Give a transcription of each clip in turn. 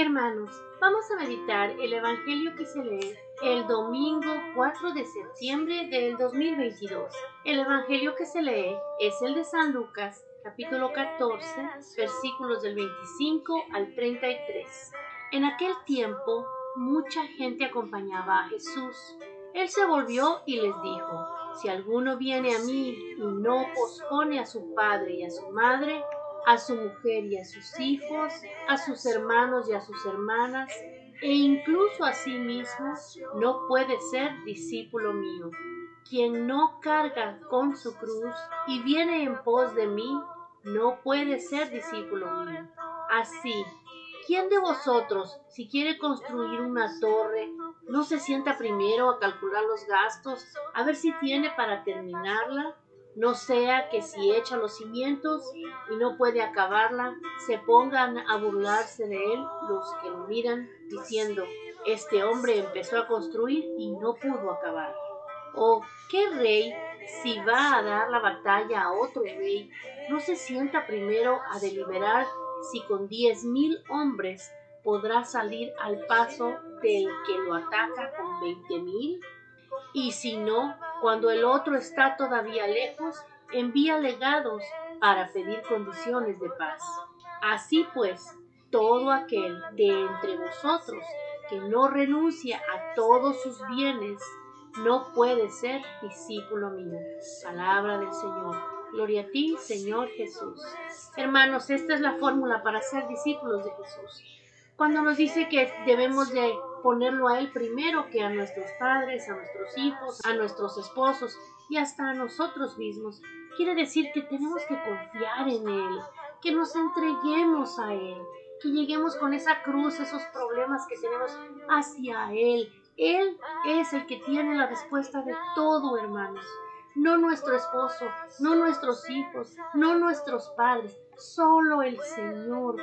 Hermanos, vamos a meditar el Evangelio que se lee el domingo 4 de septiembre del 2022. El Evangelio que se lee es el de San Lucas, capítulo 14, versículos del 25 al 33. En aquel tiempo, mucha gente acompañaba a Jesús. Él se volvió y les dijo, si alguno viene a mí y no pospone a su padre y a su madre, a su mujer y a sus hijos, a sus hermanos y a sus hermanas, e incluso a sí mismo, no puede ser discípulo mío. Quien no carga con su cruz y viene en pos de mí, no puede ser discípulo mío. Así, ¿quién de vosotros, si quiere construir una torre, no se sienta primero a calcular los gastos, a ver si tiene para terminarla? No sea que si echa los cimientos y no puede acabarla, se pongan a burlarse de él los que lo miran, diciendo, este hombre empezó a construir y no pudo acabar. ¿O qué rey, si va a dar la batalla a otro rey, no se sienta primero a deliberar si con diez mil hombres podrá salir al paso del que lo ataca con veinte mil? y si no, cuando el otro está todavía lejos, envía legados para pedir condiciones de paz. Así pues, todo aquel de entre vosotros que no renuncia a todos sus bienes, no puede ser discípulo mío. Palabra del Señor. Gloria a ti, Señor Jesús. Hermanos, esta es la fórmula para ser discípulos de Jesús cuando nos dice que debemos de ponerlo a Él primero que a nuestros padres, a nuestros hijos, a nuestros esposos y hasta a nosotros mismos. Quiere decir que tenemos que confiar en Él, que nos entreguemos a Él, que lleguemos con esa cruz, esos problemas que tenemos hacia Él. Él es el que tiene la respuesta de todo, hermanos no nuestro esposo, no nuestros hijos, no nuestros padres, solo el Señor,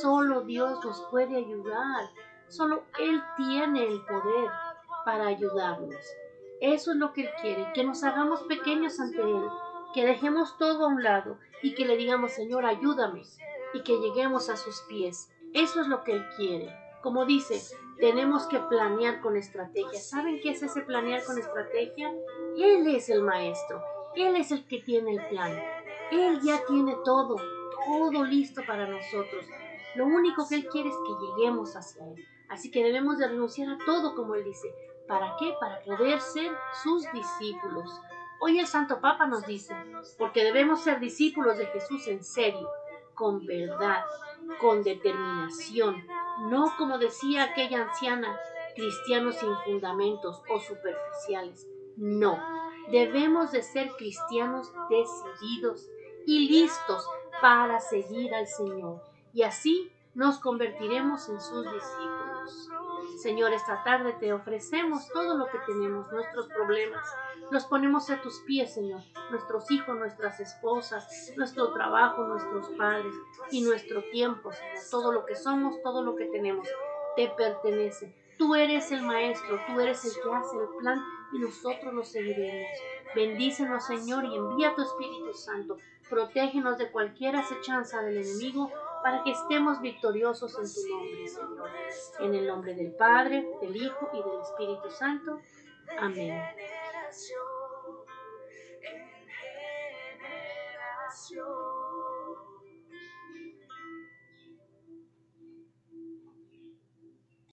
solo Dios nos puede ayudar, solo Él tiene el poder para ayudarnos. Eso es lo que Él quiere, que nos hagamos pequeños ante Él, que dejemos todo a un lado y que le digamos, Señor, ayúdame, y que lleguemos a sus pies. Eso es lo que Él quiere. Como dice, tenemos que planear con estrategia. ¿Saben qué es ese planear con estrategia? Él es el maestro. Él es el que tiene el plan. Él ya tiene todo, todo listo para nosotros. Lo único que Él quiere es que lleguemos hacia Él. Así que debemos de renunciar a todo, como Él dice. ¿Para qué? Para poder ser sus discípulos. Hoy el Santo Papa nos dice, porque debemos ser discípulos de Jesús en serio, con verdad, con determinación, no como decía aquella anciana, cristianos sin fundamentos o superficiales. No, debemos de ser cristianos decididos y listos para seguir al Señor. Y así nos convertiremos en sus discípulos. Señor, esta tarde te ofrecemos todo lo que tenemos, nuestros problemas. Los ponemos a tus pies, Señor. Nuestros hijos, nuestras esposas, nuestro trabajo, nuestros padres y nuestro tiempo. Todo lo que somos, todo lo que tenemos, te pertenece. Tú eres el Maestro, tú eres el que hace el plan y nosotros lo seguiremos. Bendícenos, Señor, y envía tu Espíritu Santo. Protégenos de cualquier acechanza del enemigo para que estemos victoriosos en tu nombre, Señor. En el nombre del Padre, del Hijo y del Espíritu Santo. Amén.